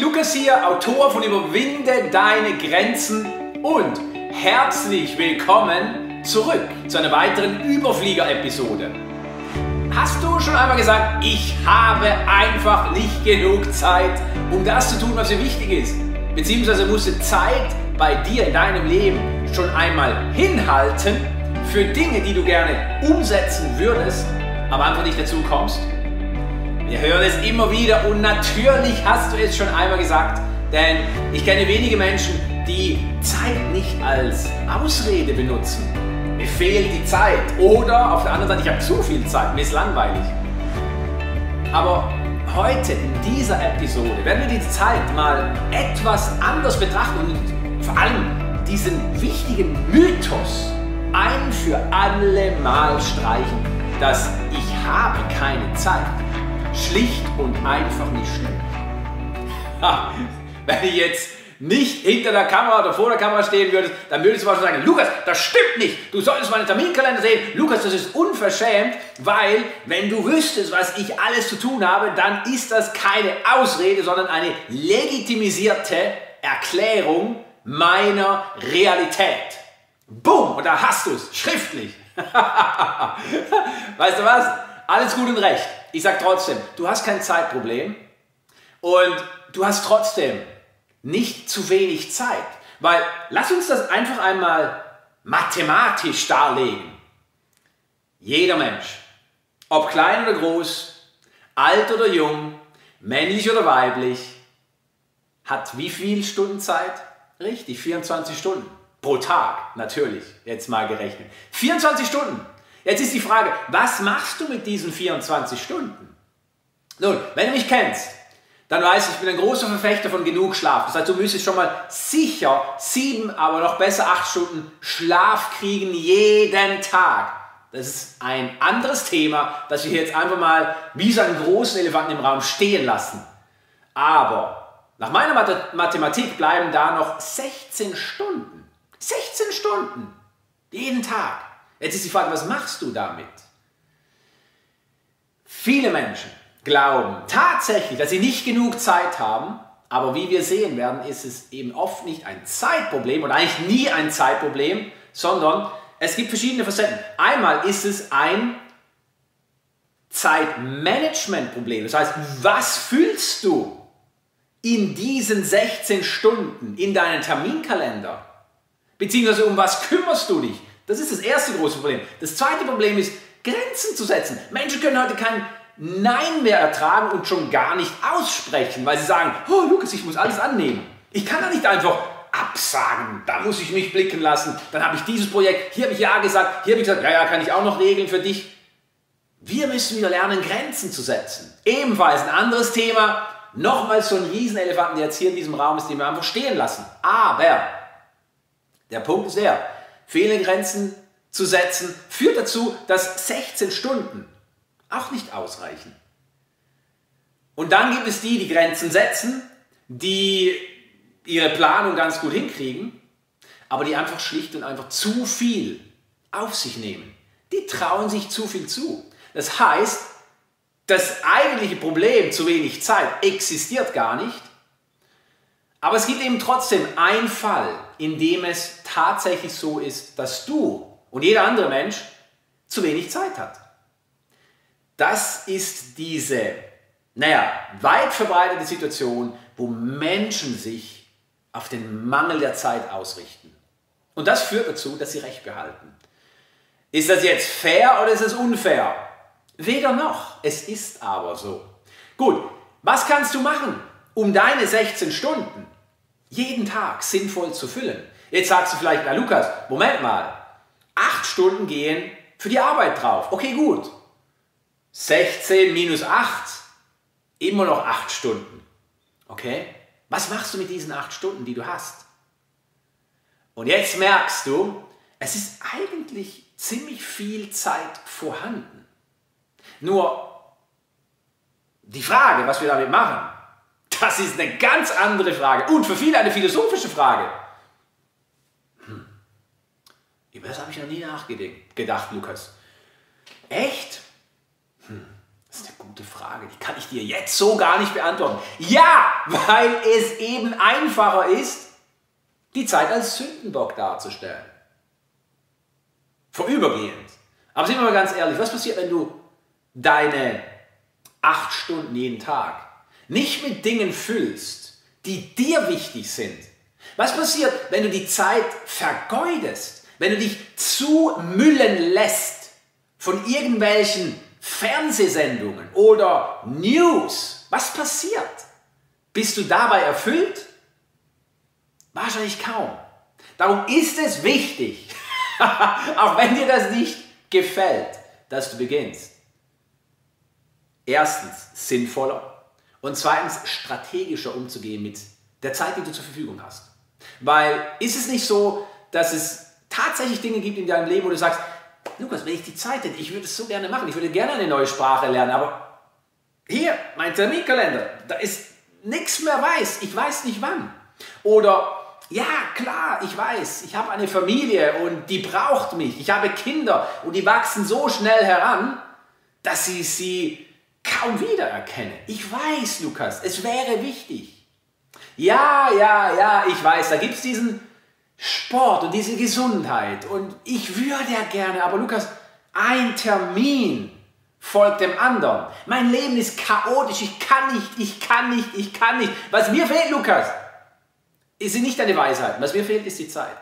Lukas hier, Autor von Überwinde deine Grenzen und herzlich willkommen zurück zu einer weiteren Überflieger-Episode. Hast du schon einmal gesagt, ich habe einfach nicht genug Zeit, um das zu tun, was mir wichtig ist? Beziehungsweise musste Zeit bei dir in deinem Leben schon einmal hinhalten für Dinge, die du gerne umsetzen würdest, aber einfach nicht dazu kommst? Wir hören es immer wieder und natürlich hast du es schon einmal gesagt, denn ich kenne wenige Menschen, die Zeit nicht als Ausrede benutzen. Mir fehlt die Zeit oder auf der anderen Seite, ich habe zu viel Zeit, mir ist langweilig. Aber heute in dieser Episode werden wir die Zeit mal etwas anders betrachten und vor allem diesen wichtigen Mythos ein für alle Mal streichen, dass ich habe keine Zeit schlicht und einfach nicht. Ha, wenn ich jetzt nicht hinter der Kamera oder vor der Kamera stehen würdest, dann würdest du wahrscheinlich sagen, Lukas, das stimmt nicht. Du solltest meinen Terminkalender sehen. Lukas, das ist unverschämt, weil wenn du wüsstest, was ich alles zu tun habe, dann ist das keine Ausrede, sondern eine legitimisierte Erklärung meiner Realität. Boom, und da hast du es, schriftlich. weißt du was? Alles gut und recht. Ich sage trotzdem, du hast kein Zeitproblem und du hast trotzdem nicht zu wenig Zeit. Weil lass uns das einfach einmal mathematisch darlegen. Jeder Mensch, ob klein oder groß, alt oder jung, männlich oder weiblich, hat wie viel Stunden Zeit? Richtig, 24 Stunden. Pro Tag, natürlich, jetzt mal gerechnet. 24 Stunden. Jetzt ist die Frage, was machst du mit diesen 24 Stunden? Nun, wenn du mich kennst, dann weißt du, ich bin ein großer Verfechter von genug Schlaf. Das heißt, du müsstest schon mal sicher sieben, aber noch besser acht Stunden Schlaf kriegen jeden Tag. Das ist ein anderes Thema, das wir jetzt einfach mal wie so einen großen Elefanten im Raum stehen lassen. Aber nach meiner Mathematik bleiben da noch 16 Stunden. 16 Stunden. Jeden Tag. Jetzt ist die Frage, was machst du damit? Viele Menschen glauben tatsächlich, dass sie nicht genug Zeit haben, aber wie wir sehen werden, ist es eben oft nicht ein Zeitproblem oder eigentlich nie ein Zeitproblem, sondern es gibt verschiedene Facetten. Einmal ist es ein Zeitmanagementproblem. Das heißt, was fühlst du in diesen 16 Stunden in deinen Terminkalender? Beziehungsweise um was kümmerst du dich? Das ist das erste große Problem. Das zweite Problem ist, Grenzen zu setzen. Menschen können heute kein Nein mehr ertragen und schon gar nicht aussprechen, weil sie sagen, oh Lukas, ich muss alles annehmen. Ich kann da nicht einfach absagen, da muss ich mich blicken lassen, dann habe ich dieses Projekt, hier habe ich Ja gesagt, hier habe ich gesagt, ja, ja, kann ich auch noch regeln für dich. Wir müssen wieder lernen, Grenzen zu setzen. Ebenfalls ein anderes Thema, nochmals so ein Riesenelefanten, der jetzt hier in diesem Raum ist, den wir einfach stehen lassen. Aber der Punkt ist der, fehlende Grenzen zu setzen, führt dazu, dass 16 Stunden auch nicht ausreichen. Und dann gibt es die, die Grenzen setzen, die ihre Planung ganz gut hinkriegen, aber die einfach schlicht und einfach zu viel auf sich nehmen. Die trauen sich zu viel zu. Das heißt, das eigentliche Problem, zu wenig Zeit, existiert gar nicht. Aber es gibt eben trotzdem einen Fall, in dem es tatsächlich so ist, dass du und jeder andere Mensch zu wenig Zeit hat. Das ist diese, naja, weit verbreitete Situation, wo Menschen sich auf den Mangel der Zeit ausrichten. Und das führt dazu, dass sie Recht behalten. Ist das jetzt fair oder ist es unfair? Weder noch. Es ist aber so. Gut, was kannst du machen, um deine 16 Stunden jeden Tag sinnvoll zu füllen? Jetzt sagst du vielleicht, na Lukas, Moment mal, 8 Stunden gehen für die Arbeit drauf. Okay, gut. 16 minus 8, immer noch 8 Stunden. Okay? Was machst du mit diesen 8 Stunden, die du hast? Und jetzt merkst du, es ist eigentlich ziemlich viel Zeit vorhanden. Nur die Frage, was wir damit machen, das ist eine ganz andere Frage und für viele eine philosophische Frage. Hm. Über das habe ich noch nie nachgedacht, Lukas. Echt? gute Frage. Die kann ich dir jetzt so gar nicht beantworten. Ja, weil es eben einfacher ist, die Zeit als Sündenbock darzustellen. Vorübergehend. Aber sind wir mal ganz ehrlich, was passiert, wenn du deine acht Stunden jeden Tag nicht mit Dingen füllst, die dir wichtig sind? Was passiert, wenn du die Zeit vergeudest? Wenn du dich zumüllen lässt von irgendwelchen Fernsehsendungen oder News? Was passiert? Bist du dabei erfüllt? Wahrscheinlich kaum. Darum ist es wichtig, auch wenn dir das nicht gefällt, dass du beginnst. Erstens sinnvoller und zweitens strategischer umzugehen mit der Zeit, die du zur Verfügung hast. Weil ist es nicht so, dass es tatsächlich Dinge gibt in deinem Leben, wo du sagst, Lukas, wenn ich die Zeit hätte, ich würde es so gerne machen, ich würde gerne eine neue Sprache lernen, aber hier, mein Terminkalender, da ist nichts mehr weiß, ich weiß nicht wann. Oder ja, klar, ich weiß, ich habe eine Familie und die braucht mich. Ich habe Kinder und die wachsen so schnell heran, dass ich sie kaum wiedererkenne. Ich weiß, Lukas, es wäre wichtig. Ja, ja, ja, ich weiß, da gibt es diesen Sport und diese Gesundheit und ich würde ja gerne, aber Lukas, ein Termin folgt dem anderen. Mein Leben ist chaotisch, ich kann nicht, ich kann nicht, ich kann nicht. Was mir fehlt, Lukas, ist nicht deine Weisheit. Was mir fehlt, ist die Zeit.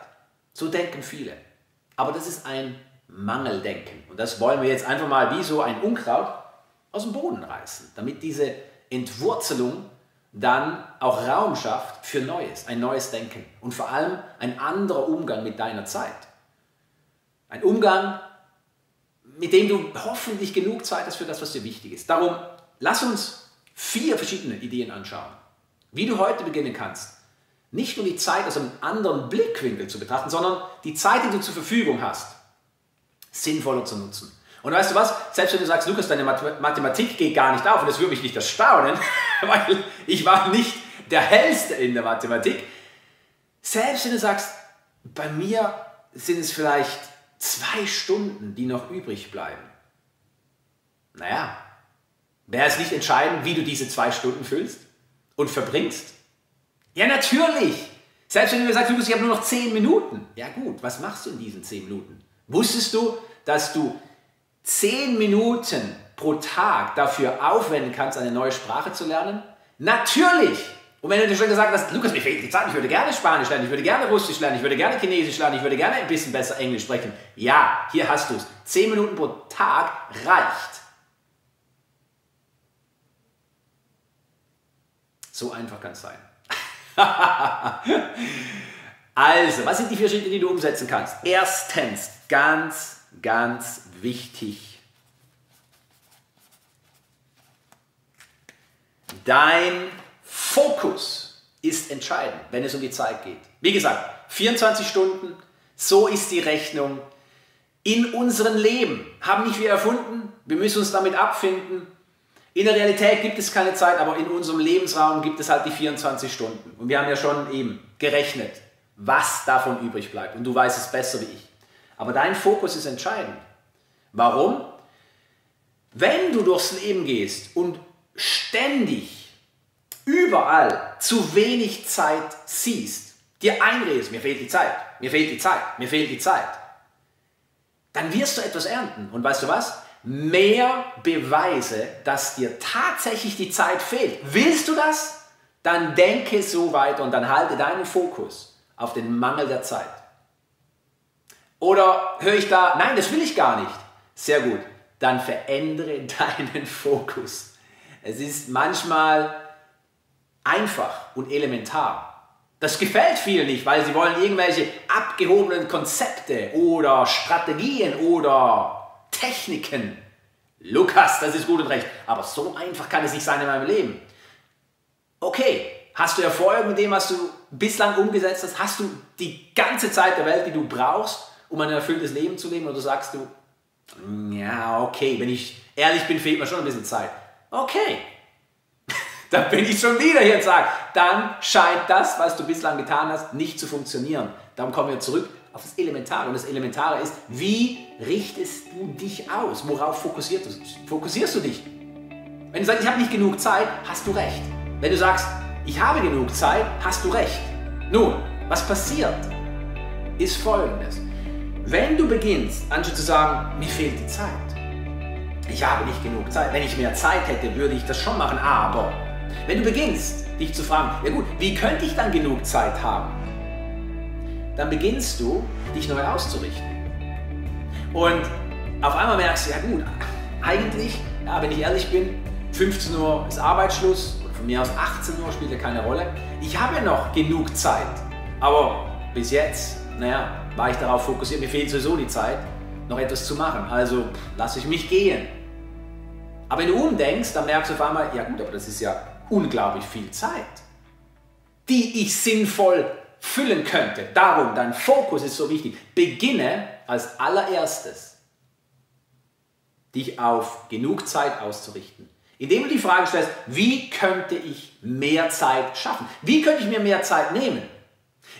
So denken viele. Aber das ist ein Mangeldenken. Und das wollen wir jetzt einfach mal wie so ein Unkraut aus dem Boden reißen, damit diese Entwurzelung dann auch Raum schafft für Neues, ein neues Denken und vor allem ein anderer Umgang mit deiner Zeit. Ein Umgang, mit dem du hoffentlich genug Zeit hast für das, was dir wichtig ist. Darum lass uns vier verschiedene Ideen anschauen, wie du heute beginnen kannst, nicht nur die Zeit aus einem anderen Blickwinkel zu betrachten, sondern die Zeit, die du zur Verfügung hast, sinnvoller zu nutzen. Und weißt du was? Selbst wenn du sagst, Lukas, deine Mathematik geht gar nicht auf, und das würde mich nicht erstaunen, weil ich war nicht der Hellste in der Mathematik. Selbst wenn du sagst, bei mir sind es vielleicht zwei Stunden, die noch übrig bleiben. Naja, wäre es nicht entscheidend, wie du diese zwei Stunden füllst und verbringst? Ja, natürlich. Selbst wenn du mir sagst, Lukas, ich habe nur noch 10 Minuten. Ja gut, was machst du in diesen 10 Minuten? Wusstest du, dass du 10 Minuten pro Tag dafür aufwenden kannst, eine neue Sprache zu lernen? Natürlich. Und wenn du dir schon gesagt hast, Lukas, mir fehlt die Zeit, ich würde gerne Spanisch lernen, ich würde gerne Russisch lernen, ich würde gerne Chinesisch lernen, ich würde gerne ein bisschen besser Englisch sprechen. Ja, hier hast du es. 10 Minuten pro Tag reicht. So einfach kann es sein. also, was sind die vier Schritte, die du umsetzen kannst? Erstens, ganz, ganz wichtig. Dein Fokus ist entscheidend, wenn es um die Zeit geht. Wie gesagt, 24 Stunden, so ist die Rechnung. In unserem Leben haben nicht wir erfunden, wir müssen uns damit abfinden. In der Realität gibt es keine Zeit, aber in unserem Lebensraum gibt es halt die 24 Stunden. Und wir haben ja schon eben gerechnet, was davon übrig bleibt. Und du weißt es besser wie ich. Aber dein Fokus ist entscheidend. Warum? Wenn du durchs Leben gehst und ständig überall zu wenig Zeit siehst, dir einredest, mir fehlt die Zeit, mir fehlt die Zeit, mir fehlt die Zeit, dann wirst du etwas ernten. Und weißt du was? mehr Beweise, dass dir tatsächlich die Zeit fehlt. Willst du das? Dann denke so weiter und dann halte deinen Fokus auf den Mangel der Zeit. Oder höre ich da, nein, das will ich gar nicht. Sehr gut, dann verändere deinen Fokus. Es ist manchmal einfach und elementar. Das gefällt vielen nicht, weil sie wollen irgendwelche abgehobenen Konzepte oder Strategien oder Techniken. Lukas, das ist gut und recht. Aber so einfach kann es nicht sein in meinem Leben. Okay, hast du Erfolg mit dem, was du bislang umgesetzt hast? Hast du die ganze Zeit der Welt, die du brauchst, um ein erfülltes Leben zu leben? Oder sagst du, ja, okay, wenn ich ehrlich bin, fehlt mir schon ein bisschen Zeit. Okay, dann bin ich schon wieder hier und sage, dann scheint das, was du bislang getan hast, nicht zu funktionieren. Darum kommen wir zurück auf das Elementare. Und das Elementare ist, wie richtest du dich aus? Worauf fokussierst du, fokussierst du dich? Wenn du sagst, ich habe nicht genug Zeit, hast du recht. Wenn du sagst, ich habe genug Zeit, hast du recht. Nun, was passiert, ist folgendes. Wenn du beginnst, anstatt zu sagen, mir fehlt die Zeit, ich habe nicht genug Zeit, wenn ich mehr Zeit hätte, würde ich das schon machen, aber wenn du beginnst, dich zu fragen, ja gut, wie könnte ich dann genug Zeit haben? Dann beginnst du, dich neu auszurichten. Und auf einmal merkst du, ja gut, eigentlich, ja, wenn ich ehrlich bin, 15 Uhr ist Arbeitsschluss, oder von mir aus 18 Uhr spielt ja keine Rolle. Ich habe ja noch genug Zeit, aber bis jetzt, naja, war ich darauf fokussiert, mir fehlt sowieso die Zeit, noch etwas zu machen. Also lasse ich mich gehen. Aber wenn du umdenkst, dann merkst du auf einmal, ja gut, aber das ist ja unglaublich viel Zeit, die ich sinnvoll füllen könnte. Darum, dein Fokus ist so wichtig. Beginne als allererstes, dich auf genug Zeit auszurichten. Indem du die Frage stellst, wie könnte ich mehr Zeit schaffen? Wie könnte ich mir mehr Zeit nehmen?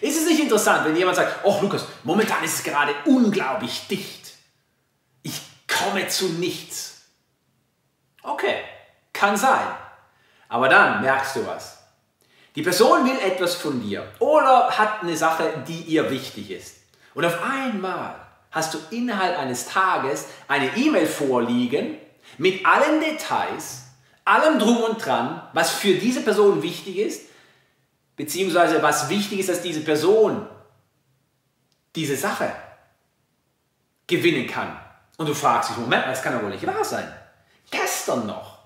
Ist es nicht interessant, wenn jemand sagt, oh Lukas, momentan ist es gerade unglaublich dicht. Ich komme zu nichts. Okay, kann sein. Aber dann merkst du was. Die Person will etwas von dir oder hat eine Sache, die ihr wichtig ist. Und auf einmal hast du innerhalb eines Tages eine E-Mail vorliegen mit allen Details, allem drum und dran, was für diese Person wichtig ist, beziehungsweise was wichtig ist, dass diese Person diese Sache gewinnen kann. Und du fragst dich, Moment, das kann doch wohl nicht wahr sein. Gestern noch,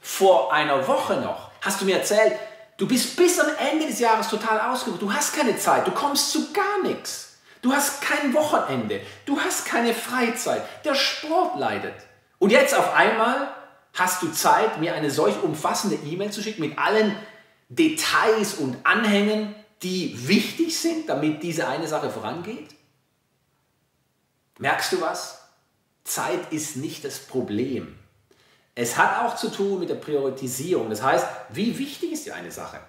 vor einer Woche noch, hast du mir erzählt, du bist bis am Ende des Jahres total ausgebucht. Du hast keine Zeit, du kommst zu gar nichts. Du hast kein Wochenende, du hast keine Freizeit, der Sport leidet. Und jetzt auf einmal hast du Zeit, mir eine solch umfassende E-Mail zu schicken mit allen Details und Anhängen, die wichtig sind, damit diese eine Sache vorangeht? Merkst du was? Zeit ist nicht das Problem. Es hat auch zu tun mit der Priorisierung. Das heißt, wie wichtig ist dir eine Sache?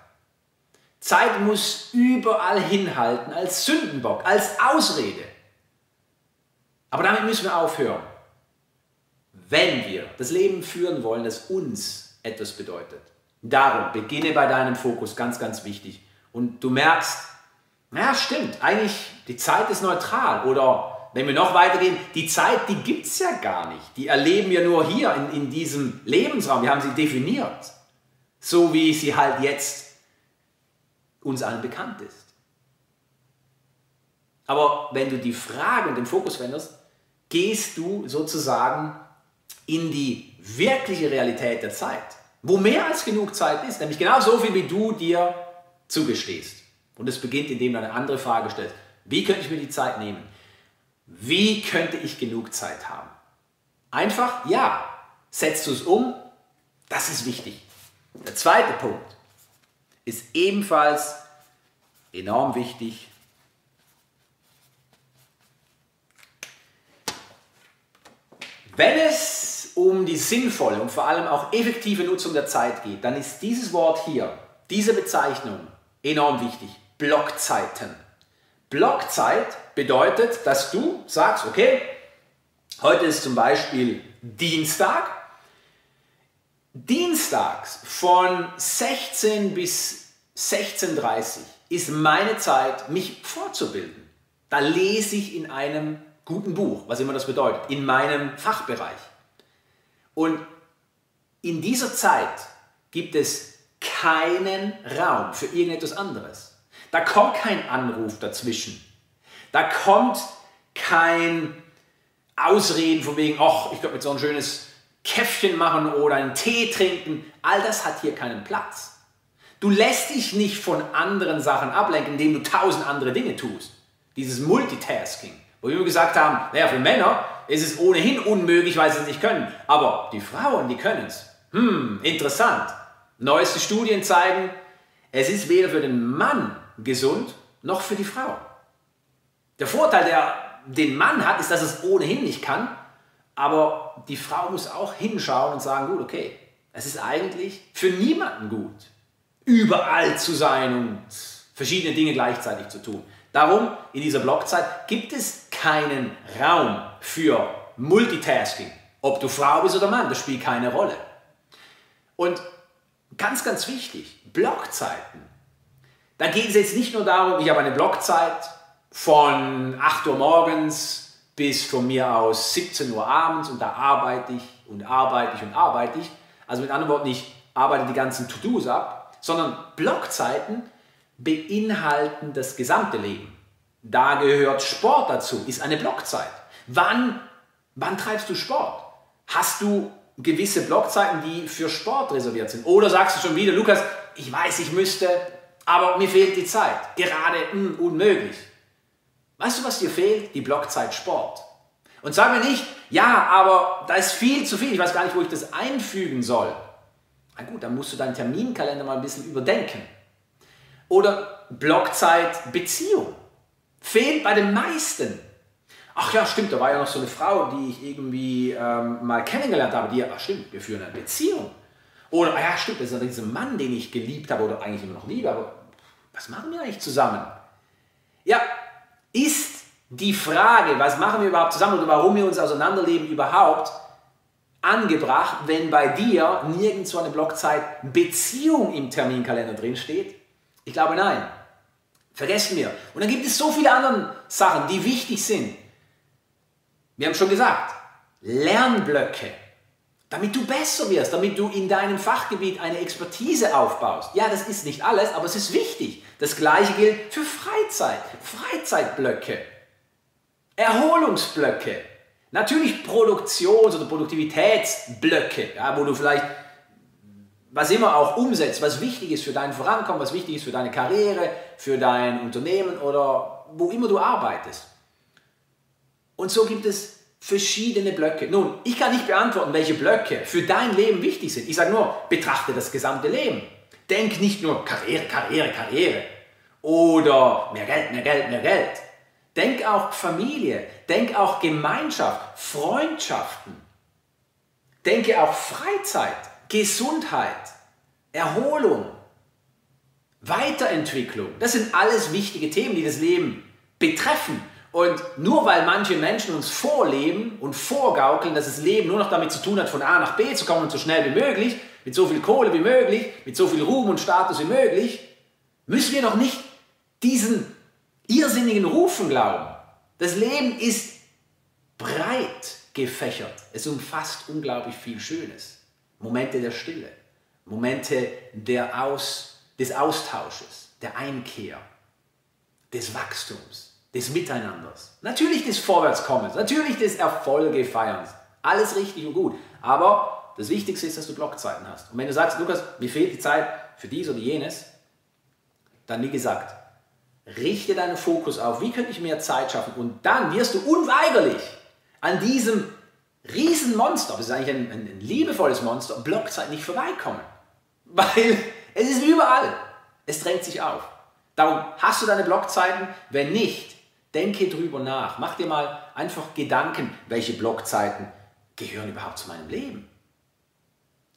Zeit muss überall hinhalten als Sündenbock, als Ausrede. Aber damit müssen wir aufhören. Wenn wir das Leben führen wollen, das uns etwas bedeutet. Darum, beginne bei deinem Fokus, ganz, ganz wichtig. Und du merkst, naja, stimmt, eigentlich die Zeit ist neutral oder wenn wir noch weitergehen, die Zeit, die gibt es ja gar nicht. Die erleben wir nur hier in, in diesem Lebensraum. Wir haben sie definiert. So wie sie halt jetzt uns allen bekannt ist. Aber wenn du die Frage und den Fokus wendest, gehst du sozusagen in die wirkliche Realität der Zeit, wo mehr als genug Zeit ist, nämlich genau so viel, wie du dir zugestehst. Und es beginnt, indem du eine andere Frage stellst. Wie könnte ich mir die Zeit nehmen? Wie könnte ich genug Zeit haben? Einfach, ja. Setzt du es um? Das ist wichtig. Der zweite Punkt ist ebenfalls enorm wichtig. Wenn es um die sinnvolle und vor allem auch effektive Nutzung der Zeit geht, dann ist dieses Wort hier, diese Bezeichnung enorm wichtig. Blockzeiten. Blockzeit bedeutet, dass du sagst, okay, heute ist zum Beispiel Dienstag. Dienstags von 16 bis 16.30 ist meine Zeit, mich fortzubilden. Da lese ich in einem guten Buch, was immer das bedeutet, in meinem Fachbereich. Und in dieser Zeit gibt es keinen Raum für irgendetwas anderes. Da kommt kein Anruf dazwischen. Da kommt kein Ausreden von wegen, ach, ich könnte mit so ein schönes Käffchen machen oder einen Tee trinken. All das hat hier keinen Platz. Du lässt dich nicht von anderen Sachen ablenken, indem du tausend andere Dinge tust. Dieses Multitasking, wo wir gesagt haben, naja, für Männer ist es ohnehin unmöglich, weil sie es nicht können. Aber die Frauen, die können es. Hm, interessant. Neueste Studien zeigen, es ist weder für den Mann gesund noch für die Frau. Der Vorteil, der den Mann hat, ist, dass es ohnehin nicht kann, aber die Frau muss auch hinschauen und sagen, gut, okay, es ist eigentlich für niemanden gut, überall zu sein und verschiedene Dinge gleichzeitig zu tun. Darum, in dieser Blockzeit gibt es keinen Raum für Multitasking. Ob du Frau bist oder Mann, das spielt keine Rolle. Und ganz, ganz wichtig, Blockzeiten. Da geht es jetzt nicht nur darum, ich habe eine Blockzeit von 8 Uhr morgens bis von mir aus 17 Uhr abends und da arbeite ich und arbeite ich und arbeite ich. Also mit anderen Worten, ich arbeite die ganzen To-Dos ab, sondern Blockzeiten beinhalten das gesamte Leben. Da gehört Sport dazu, ist eine Blockzeit. Wann, wann treibst du Sport? Hast du gewisse Blockzeiten, die für Sport reserviert sind? Oder sagst du schon wieder, Lukas, ich weiß, ich müsste, aber mir fehlt die Zeit. Gerade mh, hm, unmöglich. Weißt du, was dir fehlt? Die Blockzeit Sport. Und sag mir nicht, ja, aber da ist viel zu viel, ich weiß gar nicht, wo ich das einfügen soll. Na gut, dann musst du deinen Terminkalender mal ein bisschen überdenken. Oder Blockzeit Beziehung. Fehlt bei den meisten. Ach ja, stimmt, da war ja noch so eine Frau, die ich irgendwie ähm, mal kennengelernt habe, die, ach stimmt, wir führen eine Beziehung. Oder, ah ja, stimmt, das ist dieser Mann, den ich geliebt habe oder eigentlich immer noch liebe, aber was machen wir eigentlich zusammen? Ja, ist die Frage, was machen wir überhaupt zusammen oder warum wir uns auseinanderleben, überhaupt angebracht, wenn bei dir nirgendwo eine Blockzeit Beziehung im Terminkalender drin steht? Ich glaube nein. Vergessen wir. Und dann gibt es so viele andere Sachen, die wichtig sind. Wir haben schon gesagt, Lernblöcke, damit du besser wirst, damit du in deinem Fachgebiet eine Expertise aufbaust. Ja, das ist nicht alles, aber es ist wichtig. Das gleiche gilt für Freizeit, Freizeitblöcke, Erholungsblöcke, natürlich Produktions- oder Produktivitätsblöcke, ja, wo du vielleicht was immer auch umsetzt, was wichtig ist für dein Vorankommen, was wichtig ist für deine Karriere, für dein Unternehmen oder wo immer du arbeitest. Und so gibt es verschiedene Blöcke. Nun, ich kann nicht beantworten, welche Blöcke für dein Leben wichtig sind. Ich sage nur, betrachte das gesamte Leben. Denk nicht nur Karriere, Karriere, Karriere oder mehr Geld, mehr Geld, mehr Geld. Denk auch Familie, denk auch Gemeinschaft, Freundschaften. Denke auch Freizeit. Gesundheit, Erholung, Weiterentwicklung. Das sind alles wichtige Themen, die das Leben betreffen. Und nur weil manche Menschen uns vorleben und vorgaukeln, dass das Leben nur noch damit zu tun hat, von A nach B zu kommen und so schnell wie möglich, mit so viel Kohle wie möglich, mit so viel Ruhm und Status wie möglich, müssen wir noch nicht diesen irrsinnigen Rufen glauben. Das Leben ist breit gefächert. Es umfasst unglaublich viel Schönes. Momente der Stille, Momente der Aus, des Austausches, der Einkehr, des Wachstums, des Miteinanders, natürlich des Vorwärtskommens, natürlich des Erfolgefeierns. Alles richtig und gut. Aber das Wichtigste ist, dass du Blockzeiten hast. Und wenn du sagst, Lukas, mir fehlt die Zeit für dies oder jenes, dann wie gesagt, richte deinen Fokus auf, wie könnte ich mehr Zeit schaffen? Und dann wirst du unweigerlich an diesem Riesenmonster, das ist eigentlich ein, ein, ein liebevolles Monster, Blockzeit nicht vorbeikommen. Weil es ist überall. Es drängt sich auf. Darum hast du deine Blockzeiten? Wenn nicht, denke drüber nach. Mach dir mal einfach Gedanken, welche Blockzeiten gehören überhaupt zu meinem Leben.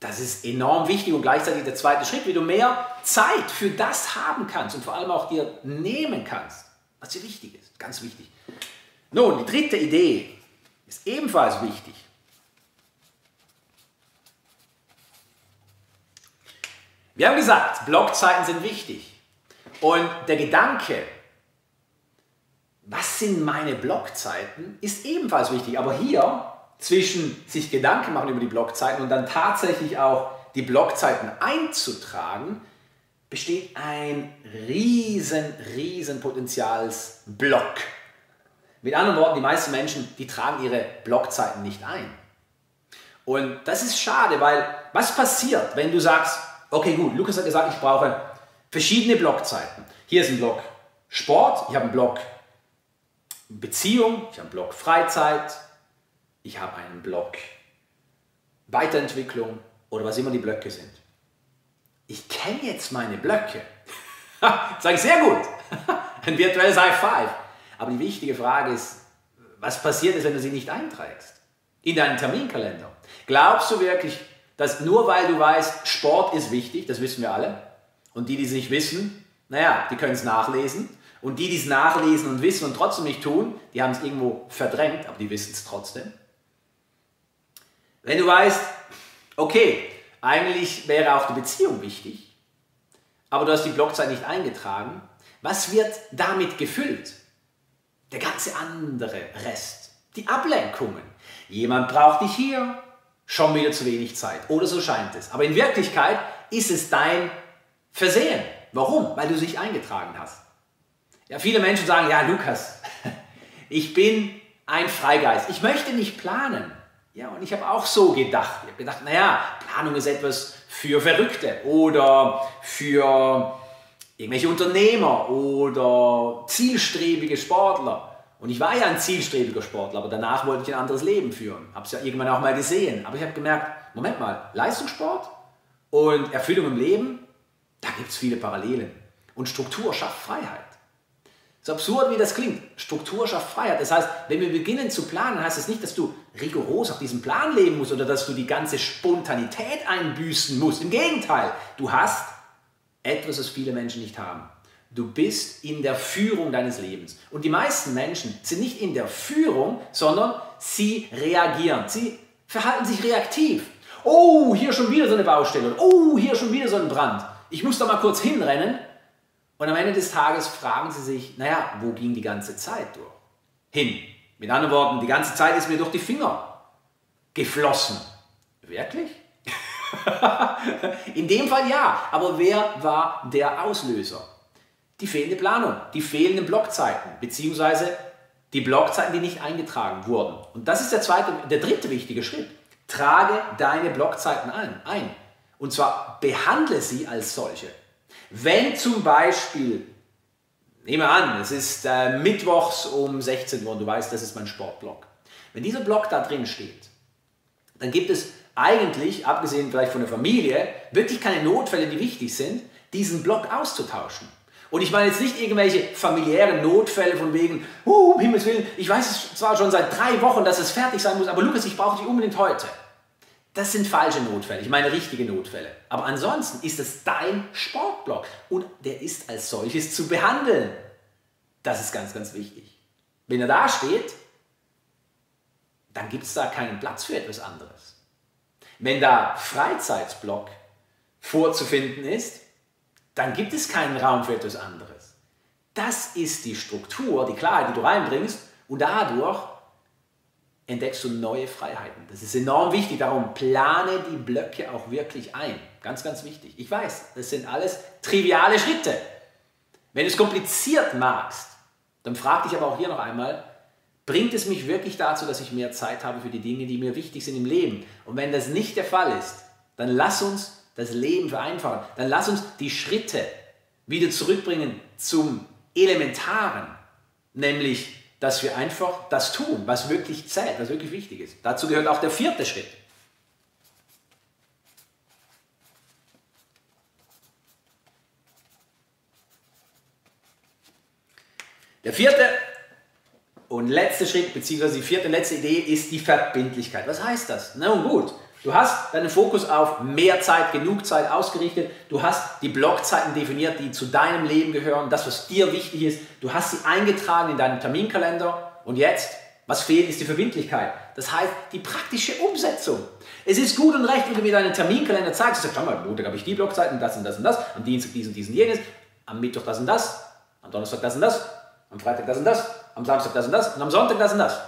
Das ist enorm wichtig und gleichzeitig der zweite Schritt, wie du mehr Zeit für das haben kannst und vor allem auch dir nehmen kannst, was dir wichtig ist. Ganz wichtig. Nun, die dritte Idee ist ebenfalls wichtig. Wir haben gesagt, Blockzeiten sind wichtig. Und der Gedanke, was sind meine Blockzeiten, ist ebenfalls wichtig. Aber hier zwischen sich Gedanken machen über die Blockzeiten und dann tatsächlich auch die Blockzeiten einzutragen, besteht ein riesen, riesen Potenzialsblock. Mit anderen Worten, die meisten Menschen, die tragen ihre Blockzeiten nicht ein. Und das ist schade, weil was passiert, wenn du sagst, okay gut, Lukas hat gesagt, ich brauche verschiedene Blockzeiten. Hier ist ein Block Sport, ich habe einen Block Beziehung, ich habe einen Block Freizeit, ich habe einen Block Weiterentwicklung oder was immer die Blöcke sind. Ich kenne jetzt meine Blöcke. Sage ich sehr gut. Ein virtuelles High Five. Aber die wichtige Frage ist, was passiert ist, wenn du sie nicht einträgst? In deinen Terminkalender. Glaubst du wirklich, dass nur weil du weißt, Sport ist wichtig, das wissen wir alle, und die, die es nicht wissen, naja, die können es nachlesen, und die, die es nachlesen und wissen und trotzdem nicht tun, die haben es irgendwo verdrängt, aber die wissen es trotzdem. Wenn du weißt, okay, eigentlich wäre auch die Beziehung wichtig, aber du hast die Blockzeit nicht eingetragen. Was wird damit gefüllt? Der ganze andere Rest. Die Ablenkungen. Jemand braucht dich hier, schon wieder zu wenig Zeit. Oder so scheint es. Aber in Wirklichkeit ist es dein Versehen. Warum? Weil du sich eingetragen hast. Ja, viele Menschen sagen, ja, Lukas, ich bin ein Freigeist. Ich möchte nicht planen. Ja, und ich habe auch so gedacht. Ich habe gedacht, naja, Planung ist etwas für Verrückte oder für irgendwelche Unternehmer oder zielstrebige Sportler. Und ich war ja ein zielstrebiger Sportler, aber danach wollte ich ein anderes Leben führen. Habe es ja irgendwann auch mal gesehen. Aber ich habe gemerkt, Moment mal, Leistungssport und Erfüllung im Leben, da gibt es viele Parallelen. Und Struktur schafft Freiheit. So absurd wie das klingt, Struktur schafft Freiheit. Das heißt, wenn wir beginnen zu planen, heißt es das nicht, dass du rigoros auf diesem Plan leben musst oder dass du die ganze Spontanität einbüßen musst. Im Gegenteil, du hast etwas, was viele Menschen nicht haben. Du bist in der Führung deines Lebens. Und die meisten Menschen sind nicht in der Führung, sondern sie reagieren. Sie verhalten sich reaktiv. Oh, hier schon wieder so eine Baustelle. Oh, hier schon wieder so ein Brand. Ich muss da mal kurz hinrennen und am Ende des Tages fragen sie sich, naja, wo ging die ganze Zeit durch? Hin. Mit anderen Worten, die ganze Zeit ist mir durch die Finger geflossen. Wirklich? In dem Fall ja, aber wer war der Auslöser? Die fehlende Planung, die fehlenden Blockzeiten, beziehungsweise die Blockzeiten, die nicht eingetragen wurden. Und das ist der zweite, der dritte wichtige Schritt. Trage deine Blockzeiten ein. ein. Und zwar behandle sie als solche. Wenn zum Beispiel, nehmen wir an, es ist äh, mittwochs um 16 Uhr und du weißt, das ist mein Sportblock. Wenn dieser Block da drin steht, dann gibt es eigentlich, abgesehen vielleicht von der Familie, wirklich keine Notfälle, die wichtig sind, diesen Block auszutauschen. Und ich meine jetzt nicht irgendwelche familiären Notfälle von wegen, uh, um Himmels Willen, ich weiß es zwar schon seit drei Wochen, dass es fertig sein muss, aber Lukas, ich brauche dich unbedingt heute. Das sind falsche Notfälle, ich meine richtige Notfälle. Aber ansonsten ist es dein Sportblock und der ist als solches zu behandeln. Das ist ganz, ganz wichtig. Wenn er da steht, dann gibt es da keinen Platz für etwas anderes. Wenn da Freizeitblock vorzufinden ist, dann gibt es keinen Raum für etwas anderes. Das ist die Struktur, die Klarheit, die du reinbringst und dadurch entdeckst du neue Freiheiten. Das ist enorm wichtig. Darum plane die Blöcke auch wirklich ein. Ganz, ganz wichtig. Ich weiß, das sind alles triviale Schritte. Wenn du es kompliziert magst, dann frag dich aber auch hier noch einmal, bringt es mich wirklich dazu, dass ich mehr Zeit habe für die Dinge, die mir wichtig sind im Leben? Und wenn das nicht der Fall ist, dann lass uns das Leben vereinfachen. Dann lass uns die Schritte wieder zurückbringen zum Elementaren, nämlich dass wir einfach das tun, was wirklich zählt, was wirklich wichtig ist. Dazu gehört auch der vierte Schritt. Der vierte und letzte Schritt, beziehungsweise die vierte und letzte Idee ist die Verbindlichkeit. Was heißt das? Na gut, du hast deinen Fokus auf mehr Zeit, genug Zeit ausgerichtet. Du hast die Blockzeiten definiert, die zu deinem Leben gehören, das, was dir wichtig ist. Du hast sie eingetragen in deinen Terminkalender. Und jetzt, was fehlt, ist die Verbindlichkeit. Das heißt, die praktische Umsetzung. Es ist gut und recht, wenn du mir deinen Terminkalender zeigst. Du sagst, schau mal, Montag habe ich die Blockzeiten, das und das und das, am Dienstag dies und dies und jenes, am Mittwoch das und das, am Donnerstag das und das, am Freitag das und das, am Samstag das und das und am Sonntag das und das.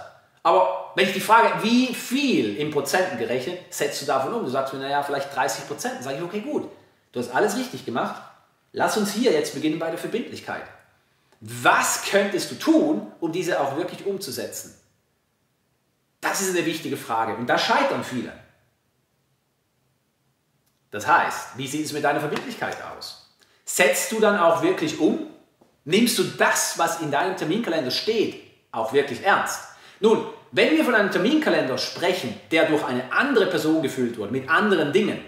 Aber wenn ich die frage, wie viel in Prozenten gerechnet, setzt du davon um? Du sagst mir, naja, vielleicht 30 Prozent. Dann sage ich, okay, gut, du hast alles richtig gemacht. Lass uns hier jetzt beginnen bei der Verbindlichkeit. Was könntest du tun, um diese auch wirklich umzusetzen? Das ist eine wichtige Frage und da scheitern viele. Das heißt, wie sieht es mit deiner Verbindlichkeit aus? Setzt du dann auch wirklich um? Nimmst du das, was in deinem Terminkalender steht, auch wirklich ernst? Nun, wenn wir von einem Terminkalender sprechen, der durch eine andere Person gefüllt wurde, mit anderen Dingen,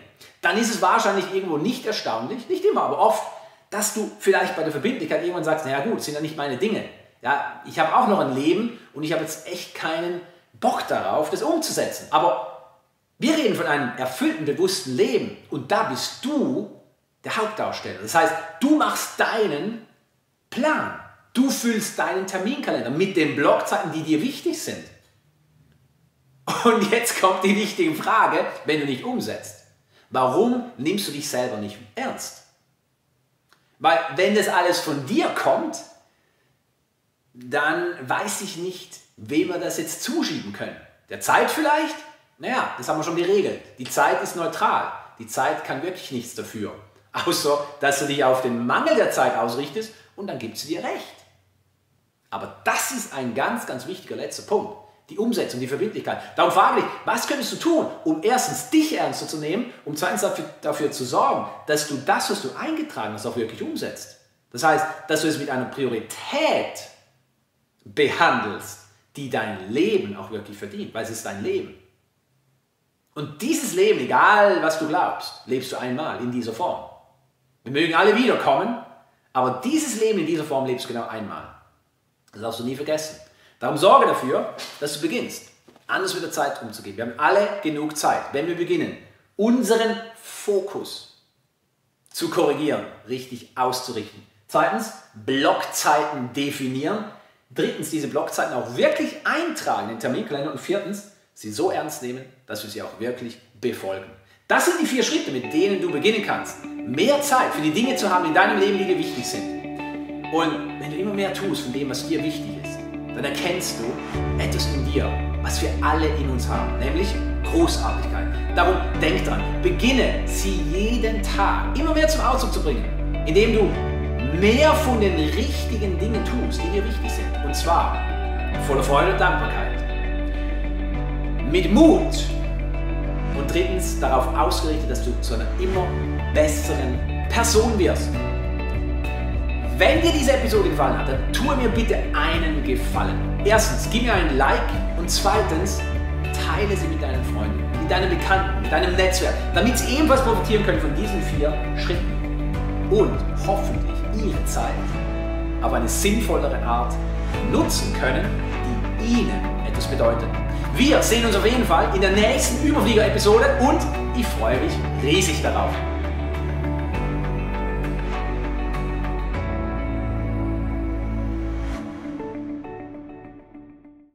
dann ist es wahrscheinlich irgendwo nicht erstaunlich, nicht immer, aber oft, dass du vielleicht bei der Verbindlichkeit irgendwann sagst, naja gut, sind ja nicht meine Dinge. Ja, ich habe auch noch ein Leben und ich habe jetzt echt keinen Bock darauf, das umzusetzen. Aber wir reden von einem erfüllten, bewussten Leben und da bist du der Hauptdarsteller. Das heißt, du machst deinen Plan. Du füllst deinen Terminkalender mit den Blockzeiten, die dir wichtig sind. Und jetzt kommt die wichtige Frage, wenn du nicht umsetzt. Warum nimmst du dich selber nicht ernst? Weil wenn das alles von dir kommt, dann weiß ich nicht, wem wir das jetzt zuschieben können. Der Zeit vielleicht? Naja, das haben wir schon geregelt. Die Zeit ist neutral. Die Zeit kann wirklich nichts dafür. Außer, dass du dich auf den Mangel der Zeit ausrichtest und dann gibt sie dir recht. Aber das ist ein ganz, ganz wichtiger letzter Punkt. Die Umsetzung, die Verbindlichkeit. Darum frage ich, was könntest du tun, um erstens dich ernster zu nehmen, um zweitens dafür, dafür zu sorgen, dass du das, was du eingetragen hast, auch wirklich umsetzt. Das heißt, dass du es mit einer Priorität behandelst, die dein Leben auch wirklich verdient, weil es ist dein Leben. Und dieses Leben, egal was du glaubst, lebst du einmal in dieser Form. Wir mögen alle wiederkommen, aber dieses Leben in dieser Form lebst du genau einmal. Das darfst du nie vergessen. Darum sorge dafür, dass du beginnst, anders mit der Zeit umzugehen. Wir haben alle genug Zeit, wenn wir beginnen, unseren Fokus zu korrigieren, richtig auszurichten. Zweitens, Blockzeiten definieren. Drittens, diese Blockzeiten auch wirklich eintragen in den Terminkalender. Und viertens, sie so ernst nehmen, dass wir sie auch wirklich befolgen. Das sind die vier Schritte, mit denen du beginnen kannst, mehr Zeit für die Dinge zu haben in deinem Leben, die dir wichtig sind. Und wenn du immer mehr tust von dem, was dir wichtig ist, dann erkennst du etwas in dir, was wir alle in uns haben, nämlich Großartigkeit. Darum denk dran, beginne sie jeden Tag immer mehr zum Ausdruck zu bringen, indem du mehr von den richtigen Dingen tust, die dir wichtig sind. Und zwar voller Freude und Dankbarkeit. Mit Mut. Und drittens darauf ausgerichtet, dass du zu einer immer besseren Person wirst. Wenn dir diese Episode gefallen hat, dann tue mir bitte einen Gefallen. Erstens, gib mir ein Like und zweitens, teile sie mit deinen Freunden, mit deinen Bekannten, mit deinem Netzwerk, damit sie ebenfalls profitieren können von diesen vier Schritten. Und hoffentlich ihre Zeit auf eine sinnvollere Art nutzen können, die ihnen etwas bedeutet. Wir sehen uns auf jeden Fall in der nächsten Überflieger-Episode und ich freue mich riesig darauf.